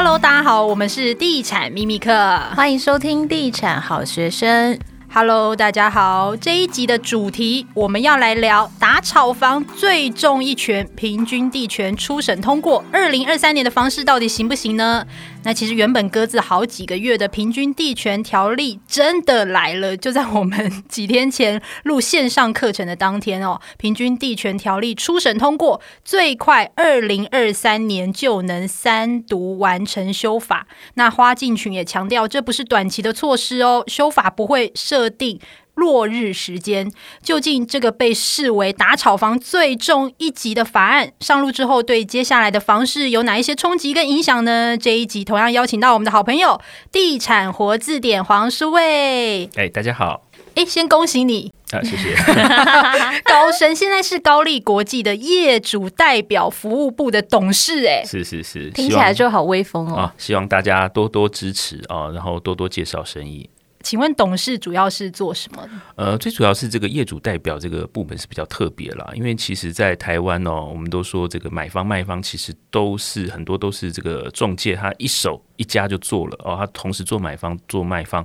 Hello，大家好，我们是地产秘密课，欢迎收听地产好学生。Hello，大家好，这一集的主题我们要来聊打炒房最重一拳，平均地权初审通过，二零二三年的房市到底行不行呢？那其实原本搁置好几个月的平均地权条例真的来了，就在我们几天前录线上课程的当天哦，平均地权条例初审通过，最快二零二三年就能三读完成修法。那花敬群也强调，这不是短期的措施哦，修法不会设定。落日时间，究竟这个被视为打炒房最重一级的法案上路之后，对接下来的房市有哪一些冲击跟影响呢？这一集同样邀请到我们的好朋友地产活字典黄书卫。哎，大家好。哎，先恭喜你啊，谢谢。高升现在是高丽国际的业主代表服务部的董事，哎，是是是，听起来就好威风哦。啊，希望大家多多支持啊，然后多多介绍生意。请问董事主要是做什么？呃，最主要是这个业主代表这个部门是比较特别啦，因为其实，在台湾哦，我们都说这个买方卖方其实都是很多都是这个中介，他一手一家就做了哦，他同时做买方做卖方。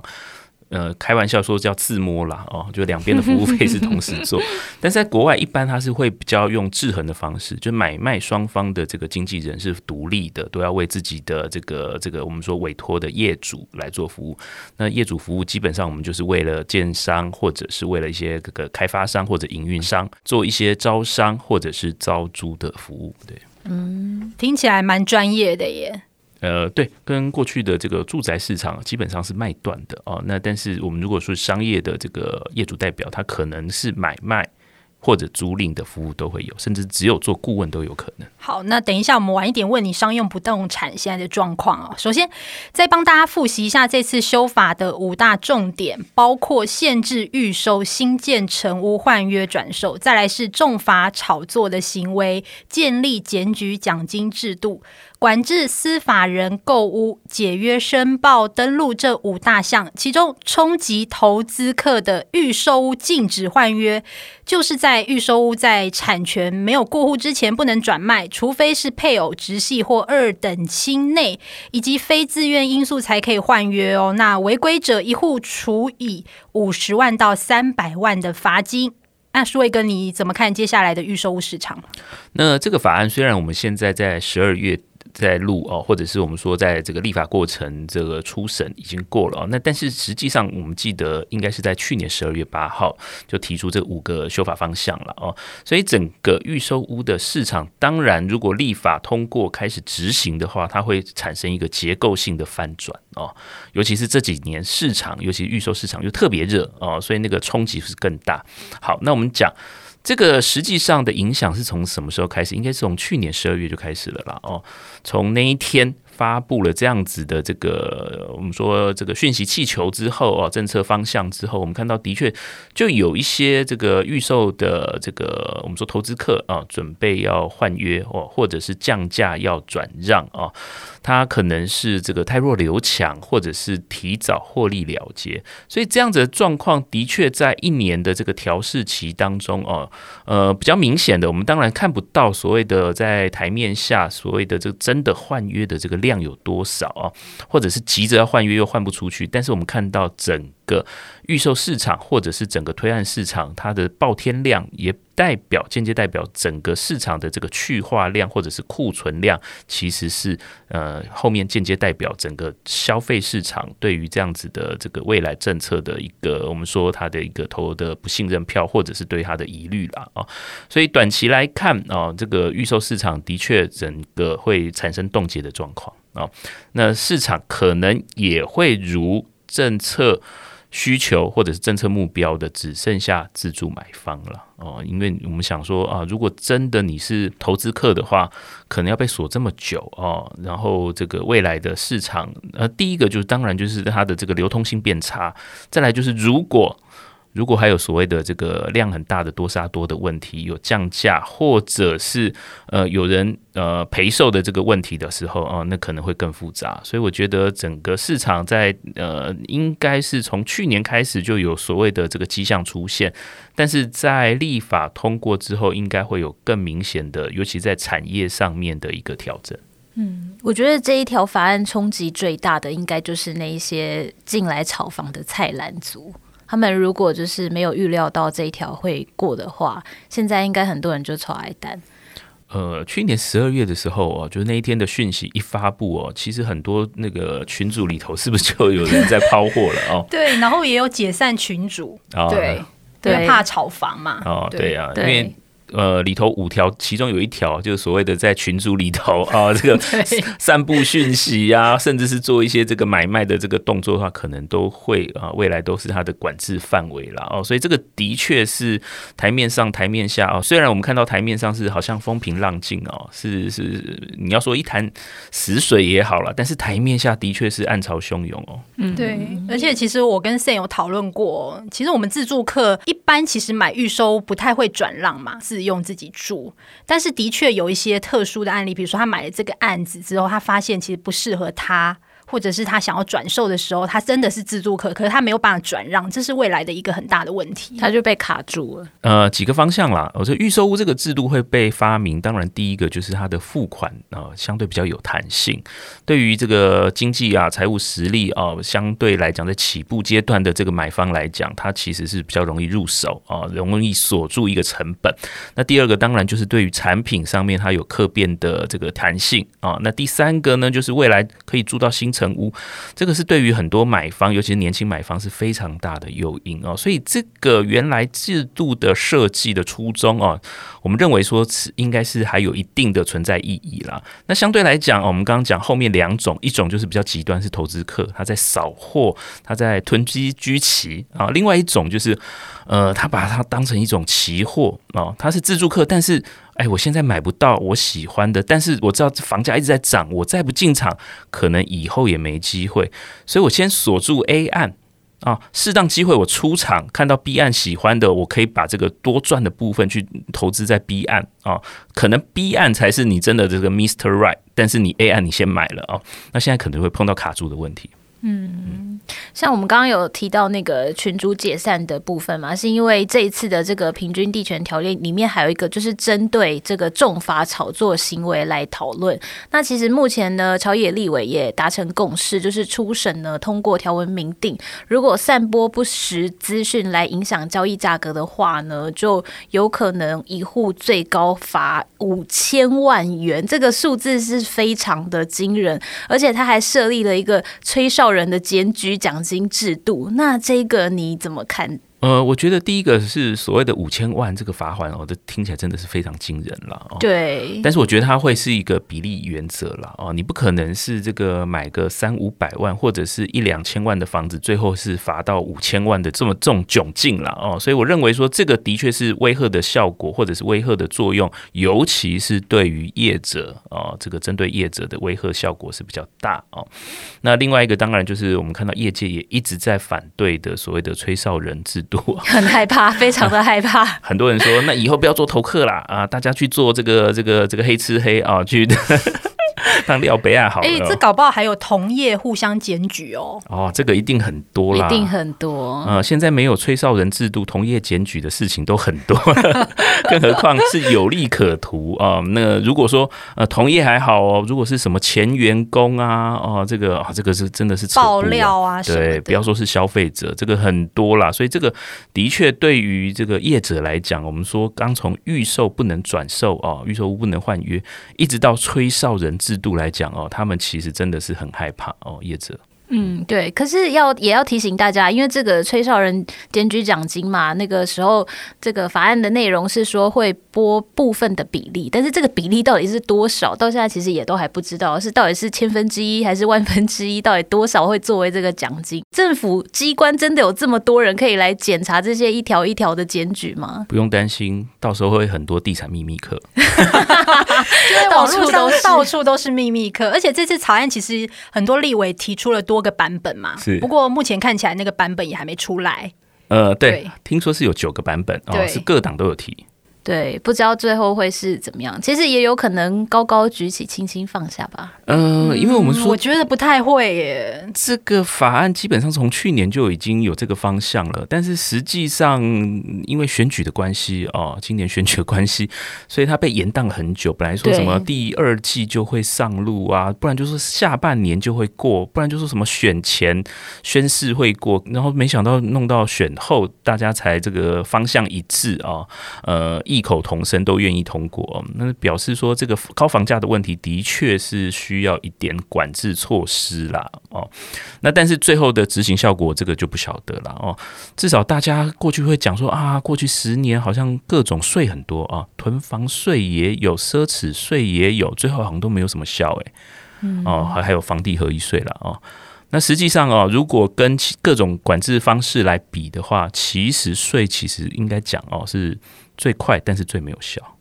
呃，开玩笑说叫自摸啦，哦，就两边的服务费是同时做，但是在国外一般他是会比较用制衡的方式，就买卖双方的这个经纪人是独立的，都要为自己的这个这个我们说委托的业主来做服务。那业主服务基本上我们就是为了建商或者是为了一些这个开发商或者营运商做一些招商或者是招租的服务。对，嗯，听起来蛮专业的耶。呃，对，跟过去的这个住宅市场基本上是卖断的哦。那但是我们如果说商业的这个业主代表，他可能是买卖。或者租赁的服务都会有，甚至只有做顾问都有可能。好，那等一下我们晚一点问你商用不动产现在的状况啊。首先，再帮大家复习一下这次修法的五大重点，包括限制预售新建成屋换约转售，再来是重罚炒作的行为，建立检举奖金制度，管制司法人购屋、解约申报登录这五大项。其中，冲击投资客的预售屋禁止换约，就是在预售屋在产权没有过户之前不能转卖，除非是配偶、直系或二等亲内以及非自愿因素才可以换约哦。那违规者一户处以五十万到三百万的罚金。那舒卫哥，你怎么看接下来的预售屋市场？那这个法案虽然我们现在在十二月。在录哦，或者是我们说，在这个立法过程这个初审已经过了哦，那但是实际上我们记得应该是在去年十二月八号就提出这五个修法方向了哦，所以整个预售屋的市场，当然如果立法通过开始执行的话，它会产生一个结构性的翻转哦，尤其是这几年市场，尤其预售市场又特别热哦，所以那个冲击是更大。好，那我们讲。这个实际上的影响是从什么时候开始？应该是从去年十二月就开始了啦。哦，从那一天。发布了这样子的这个我们说这个讯息气球之后啊，政策方向之后，我们看到的确就有一些这个预售的这个我们说投资客啊，准备要换约哦，或者是降价要转让啊，他可能是这个太弱留强，或者是提早获利了结，所以这样子的状况的确在一年的这个调试期当中哦，呃比较明显的，我们当然看不到所谓的在台面下所谓的这个真的换约的这个。量有多少啊？或者是急着要换约又换不出去？但是我们看到整个预售市场或者是整个推案市场，它的报天量也代表间接代表整个市场的这个去化量或者是库存量，其实是呃后面间接代表整个消费市场对于这样子的这个未来政策的一个我们说它的一个投的不信任票，或者是对它的疑虑啦啊。所以短期来看啊，这个预售市场的确整个会产生冻结的状况啊。那市场可能也会如政策。需求或者是政策目标的只剩下自助买方了哦，因为我们想说啊，如果真的你是投资客的话，可能要被锁这么久哦，然后这个未来的市场，呃，第一个就是当然就是它的这个流通性变差，再来就是如果。如果还有所谓的这个量很大的多杀多的问题，有降价或者是呃有人呃赔售的这个问题的时候啊，那可能会更复杂。所以我觉得整个市场在呃应该是从去年开始就有所谓的这个迹象出现，但是在立法通过之后，应该会有更明显的，尤其在产业上面的一个调整。嗯，我觉得这一条法案冲击最大的，应该就是那一些进来炒房的菜篮族。他们如果就是没有预料到这一条会过的话，现在应该很多人就炒挨单。呃，去年十二月的时候哦，就是那一天的讯息一发布哦，其实很多那个群组里头是不是就有人在抛货了哦？对，然后也有解散群组，哦、对，对，怕炒房嘛。哦，对呀、啊，因为。呃，里头五条，其中有一条就是所谓的在群组里头 啊，这个散布讯息啊，甚至是做一些这个买卖的这个动作的话，可能都会啊，未来都是它的管制范围了哦。所以这个的确是台面上、台面下哦。虽然我们看到台面上是好像风平浪静哦，是是，你要说一潭死水也好了，但是台面下的确是暗潮汹涌哦。嗯，对。而且其实我跟 Sam 有讨论过，其实我们自助客一般其实买预收不太会转让嘛，自用自己住，但是的确有一些特殊的案例，比如说他买了这个案子之后，他发现其实不适合他。或者是他想要转售的时候，他真的是自住客，可是他没有办法转让，这是未来的一个很大的问题，他就被卡住了。呃，几个方向啦，我说预售屋这个制度会被发明，当然第一个就是它的付款啊、呃，相对比较有弹性，对于这个经济啊、财务实力啊、呃，相对来讲在起步阶段的这个买方来讲，它其实是比较容易入手啊、呃，容易锁住一个成本。那第二个当然就是对于产品上面它有客变的这个弹性啊、呃。那第三个呢，就是未来可以住到新成屋，这个是对于很多买方，尤其是年轻买方是非常大的诱因哦。所以这个原来制度的设计的初衷哦，我们认为说是应该是还有一定的存在意义啦。那相对来讲，我们刚刚讲后面两种，一种就是比较极端是投资客，他在扫货，他在囤积居奇啊；另外一种就是呃，他把它当成一种期货啊，他是自助客，但是。哎，我现在买不到我喜欢的，但是我知道房价一直在涨，我再不进场，可能以后也没机会，所以我先锁住 A 案啊，适当机会我出场，看到 B 案喜欢的，我可以把这个多赚的部分去投资在 B 案啊，可能 B 案才是你真的这个 Mr. Right，但是你 A 案你先买了啊，那现在可能会碰到卡住的问题。嗯，像我们刚刚有提到那个群主解散的部分嘛，是因为这一次的这个平均地权条例里面还有一个就是针对这个重罚炒作行为来讨论。那其实目前呢，朝野立委也达成共识，就是初审呢通过条文明定，如果散播不实资讯来影响交易价格的话呢，就有可能一户最高罚五千万元，这个数字是非常的惊人，而且他还设立了一个吹哨人的检举奖金制度，那这个你怎么看？呃，我觉得第一个是所谓的五千万这个罚款哦，这听起来真的是非常惊人了哦。对，但是我觉得它会是一个比例原则了哦，你不可能是这个买个三五百万或者是一两千万的房子，最后是罚到五千万的这么这种窘境了哦。所以我认为说这个的确是威吓的效果或者是威吓的作用，尤其是对于业者哦，这个针对业者的威吓效果是比较大哦。那另外一个当然就是我们看到业界也一直在反对的所谓的吹哨人制度。很害怕，非常的害怕。很多人说，那以后不要做投客啦啊，大家去做这个这个这个黑吃黑啊，去。当料杯啊，好。哎、欸，这搞不好还有同业互相检举哦。哦，这个一定很多啦，一定很多。呃，现在没有吹哨人制度，同业检举的事情都很多，更何况是有利可图啊、呃。那如果说呃同业还好哦，如果是什么前员工啊，哦、呃，这个啊，这个是真的是、啊、爆料啊，对，不要说是消费者，这个很多啦。所以这个的确对于这个业者来讲，我们说刚从预售不能转售啊，预售屋不能换约，一直到吹哨人制度来讲哦，他们其实真的是很害怕哦，业者。嗯，对，可是要也要提醒大家，因为这个吹哨人检举奖金嘛，那个时候这个法案的内容是说会拨部分的比例，但是这个比例到底是多少，到现在其实也都还不知道，是到底是千分之一还是万分之一，到底多少会作为这个奖金？政府机关真的有这么多人可以来检查这些一条一条的检举吗？不用担心，到时候会很多地产秘密课，因为网络上到处都是秘密课，而且这次草案其实很多立委提出了多。个版本嘛，是。不过目前看起来那个版本也还没出来。呃，对，对听说是有九个版本哦，是各党都有提。对，不知道最后会是怎么样。其实也有可能高高举起，轻轻放下吧。嗯、呃，因为我们说，我觉得不太会耶。这个法案基本上从去年就已经有这个方向了，但是实际上因为选举的关系哦，今年选举的关系，所以它被延宕很久。本来说什么第二季就会上路啊，不然就是下半年就会过，不然就说什么选前宣誓会过，然后没想到弄到选后，大家才这个方向一致啊，呃。异口同声都愿意通过，那表示说这个高房价的问题的确是需要一点管制措施啦哦。那但是最后的执行效果，这个就不晓得了哦。至少大家过去会讲说啊，过去十年好像各种税很多啊，囤房税也有，奢侈税也有，最后好像都没有什么效哎。哦，还还有房地合一税了哦。那实际上哦，如果跟各种管制方式来比的话，其实税其实应该讲哦是。最快，但是最没有效，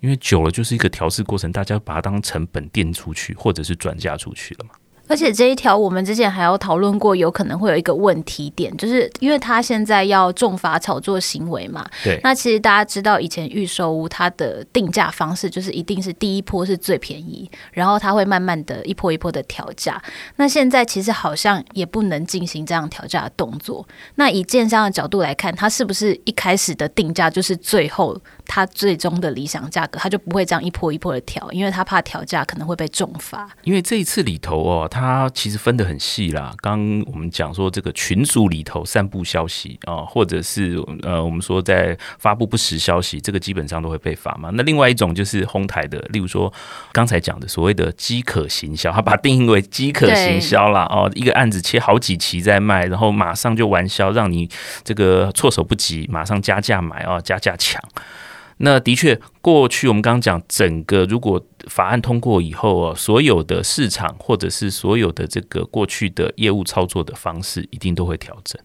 因为久了就是一个调试过程，大家把它当成本垫出去，或者是转嫁出去了嘛。而且这一条我们之前还有讨论过，有可能会有一个问题点，就是因为他现在要重罚炒作行为嘛。对。那其实大家知道，以前预售屋它的定价方式就是一定是第一波是最便宜，然后它会慢慢的一波一波的调价。那现在其实好像也不能进行这样调价的动作。那以建商的角度来看，它是不是一开始的定价就是最后它最终的理想价格，它就不会这样一波一波的调，因为它怕调价可能会被重罚。因为这一次里头哦。它其实分得很细啦。刚我们讲说这个群组里头散布消息啊，或者是呃，我们说在发布不实消息，这个基本上都会被罚嘛。那另外一种就是哄抬的，例如说刚才讲的所谓的饥渴行销，它把它定义为饥渴行销啦。哦，一个案子切好几期在卖，然后马上就完销，让你这个措手不及，马上加价买啊，加价抢。那的确，过去我们刚刚讲，整个如果法案通过以后啊，所有的市场或者是所有的这个过去的业务操作的方式，一定都会调整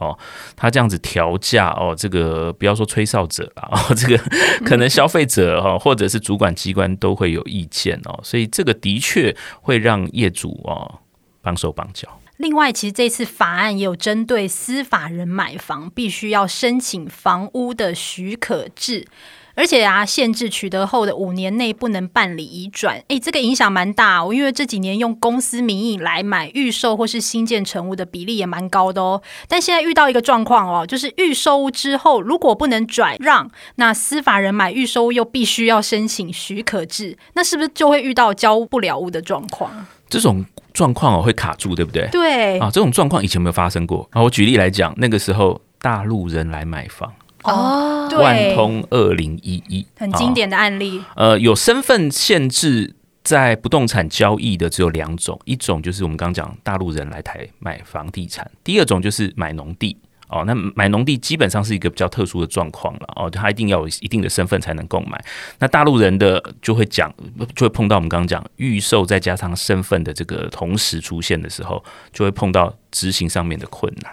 哦。他这样子调价哦，这个不要说吹哨者了哦，这个可能消费者哈，或者是主管机关都会有意见哦，所以这个的确会让业主哦绑手绑脚。另外，其实这次法案也有针对司法人买房必须要申请房屋的许可制，而且啊，限制取得后的五年内不能办理移转。诶，这个影响蛮大哦，因为这几年用公司名义来买预售或是新建成屋的比例也蛮高的哦。但现在遇到一个状况哦，就是预售之后如果不能转让，那司法人买预售屋又必须要申请许可制，那是不是就会遇到交不了屋的状况？这种。状况哦会卡住，对不对？对啊，这种状况以前没有发生过啊。我举例来讲，那个时候大陆人来买房哦，万通二零一一很经典的案例。呃，有身份限制在不动产交易的只有两种，一种就是我们刚刚讲大陆人来台买房地产，第二种就是买农地。哦，那买农地基本上是一个比较特殊的状况了哦，他一定要有一定的身份才能购买。那大陆人的就会讲，就会碰到我们刚刚讲预售再加上身份的这个同时出现的时候，就会碰到执行上面的困难。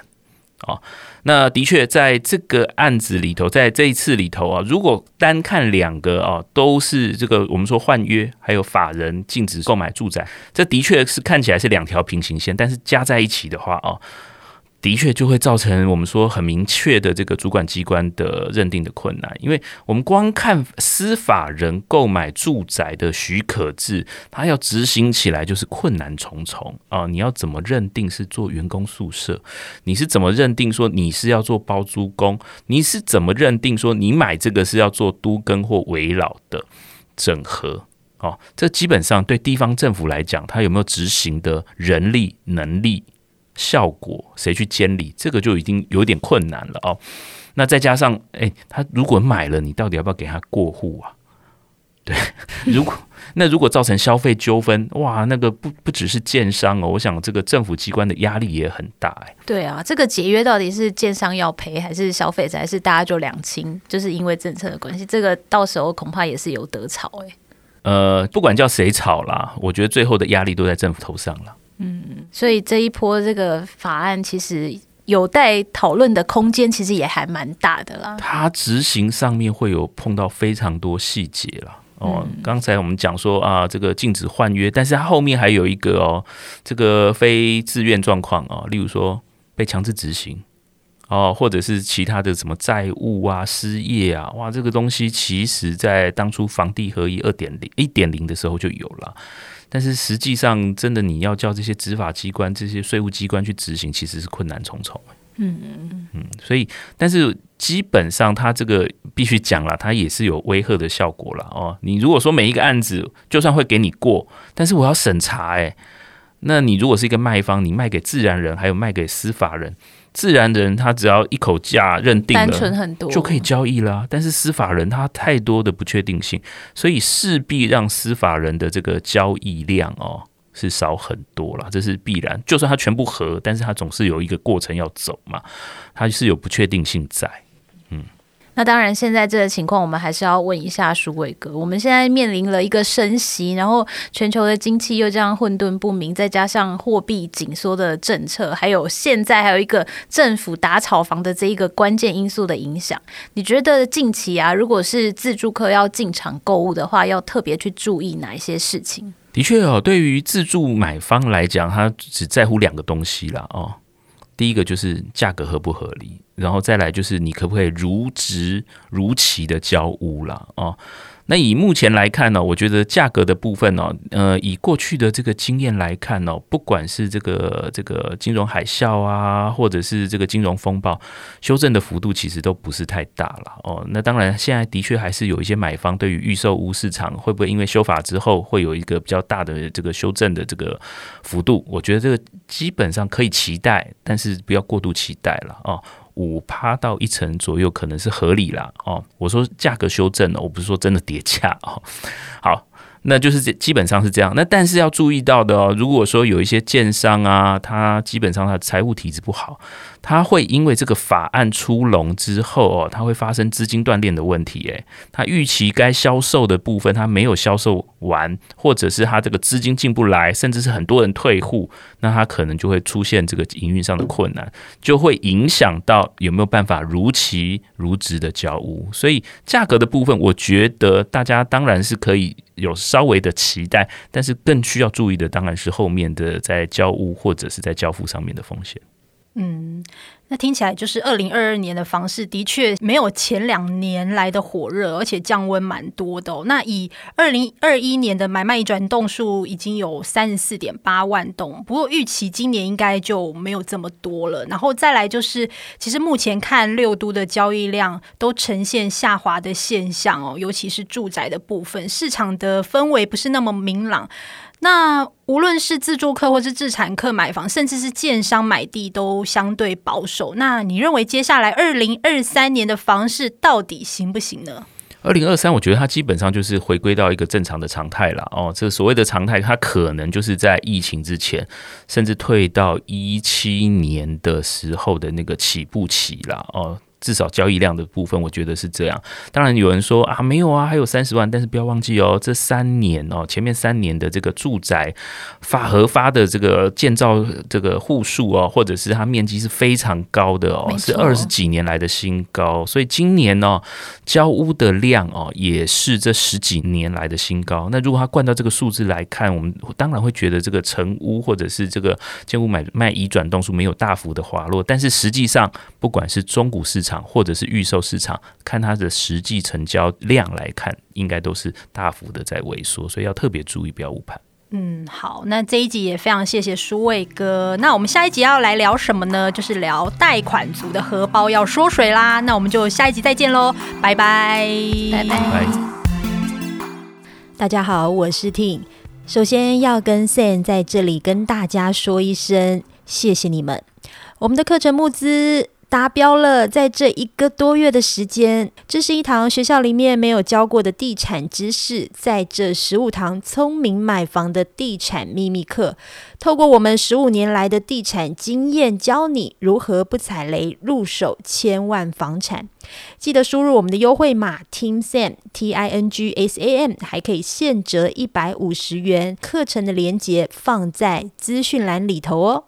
哦，那的确在这个案子里头，在这一次里头啊，如果单看两个啊，都是这个我们说换约，还有法人禁止购买住宅，这的确是看起来是两条平行线，但是加在一起的话啊。的确就会造成我们说很明确的这个主管机关的认定的困难，因为我们光看司法人购买住宅的许可制，它要执行起来就是困难重重啊！你要怎么认定是做员工宿舍？你是怎么认定说你是要做包租公？你是怎么认定说你买这个是要做都更或围绕的整合？哦，这基本上对地方政府来讲，它有没有执行的人力能力？效果谁去监理，这个就已经有点困难了哦。那再加上，诶，他如果买了，你到底要不要给他过户啊？对，如果那如果造成消费纠纷，哇，那个不不只是建商哦，我想这个政府机关的压力也很大哎。对啊，这个解约到底是建商要赔，还是消费者，还是大家就两清？就是因为政策的关系，这个到时候恐怕也是有得吵哎。呃，不管叫谁吵啦，我觉得最后的压力都在政府头上了。嗯，所以这一波这个法案其实有待讨论的空间，其实也还蛮大的啦。它执行上面会有碰到非常多细节啦哦。嗯、刚才我们讲说啊，这个禁止换约，但是它后面还有一个哦，这个非自愿状况啊，例如说被强制执行哦，或者是其他的什么债务啊、失业啊，哇，这个东西其实在当初房地合一二点零、一点零的时候就有了，但是实际上真的你要叫这些执法机关、这些税务机关去执行，其实是困难重重。嗯嗯嗯，所以，但是基本上它这个必须讲了，它也是有威吓的效果了哦。你如果说每一个案子就算会给你过，但是我要审查诶，那你如果是一个卖方，你卖给自然人，还有卖给司法人，自然人他只要一口价认定了，单纯很多就可以交易啦。但是司法人他太多的不确定性，所以势必让司法人的这个交易量哦。是少很多啦，这是必然。就算他全部合，但是他总是有一个过程要走嘛，他是有不确定性在。那当然，现在这个情况，我们还是要问一下书卫哥。我们现在面临了一个升息，然后全球的经济又这样混沌不明，再加上货币紧缩的政策，还有现在还有一个政府打炒房的这一个关键因素的影响。你觉得近期啊，如果是自助客要进场购物的话，要特别去注意哪一些事情？的确哦，对于自助买方来讲，他只在乎两个东西啦哦。第一个就是价格合不合理，然后再来就是你可不可以如职如期的交屋啦哦。那以目前来看呢，我觉得价格的部分呢，呃，以过去的这个经验来看呢，不管是这个这个金融海啸啊，或者是这个金融风暴，修正的幅度其实都不是太大了哦。那当然，现在的确还是有一些买方对于预售屋市场会不会因为修法之后会有一个比较大的这个修正的这个幅度，我觉得这个基本上可以期待，但是不要过度期待了哦。五趴到一成左右可能是合理啦哦，我说价格修正了，我不是说真的跌价哦。好，那就是这基本上是这样。那但是要注意到的哦，如果说有一些建商啊，他基本上他财务体质不好。他会因为这个法案出笼之后哦，他会发生资金断裂的问题。诶，他预期该销售的部分他没有销售完，或者是他这个资金进不来，甚至是很多人退户，那他可能就会出现这个营运上的困难，就会影响到有没有办法如期如质的交屋。所以价格的部分，我觉得大家当然是可以有上稍微的期待，但是更需要注意的当然是后面的在交物或者是在交付上面的风险。嗯，那听起来就是二零二二年的房市的确没有前两年来的火热，而且降温蛮多的哦。那以二零二一年的买卖移转动数已经有三十四点八万栋，不过预期今年应该就没有这么多了。然后再来就是，其实目前看六都的交易量都呈现下滑的现象哦，尤其是住宅的部分，市场的氛围不是那么明朗。那无论是自住客或是自产客买房，甚至是建商买地，都相对保守。那你认为接下来二零二三年的房市到底行不行呢？二零二三，我觉得它基本上就是回归到一个正常的常态了。哦，这所谓的常态，它可能就是在疫情之前，甚至退到一七年的时候的那个起步期了。哦。至少交易量的部分，我觉得是这样。当然有人说啊，没有啊，还有三十万。但是不要忘记哦，这三年哦，前面三年的这个住宅发核发的这个建造这个户数哦，或者是它面积是非常高的哦，是二十几年来的新高。所以今年呢，交屋的量哦，也是这十几年来的新高。那如果它灌到这个数字来看，我们当然会觉得这个成屋或者是这个建屋买卖移转动数没有大幅的滑落。但是实际上，不管是中古市场，场或者是预售市场，看它的实际成交量来看，应该都是大幅的在萎缩，所以要特别注意，不要误判。嗯，好，那这一集也非常谢谢舒卫哥。那我们下一集要来聊什么呢？就是聊贷款族的荷包要缩水啦。那我们就下一集再见喽，拜拜，拜拜。大家好，我是 Ting。首先要跟 Sam 在这里跟大家说一声谢谢你们，我们的课程募资。达标了，在这一个多月的时间，这是一堂学校里面没有教过的地产知识，在这十五堂聪明买房的地产秘密课，透过我们十五年来的地产经验，教你如何不踩雷入手千万房产。记得输入我们的优惠码 Ting Sam T I N G S A M，还可以现折一百五十元。课程的链接放在资讯栏里头哦。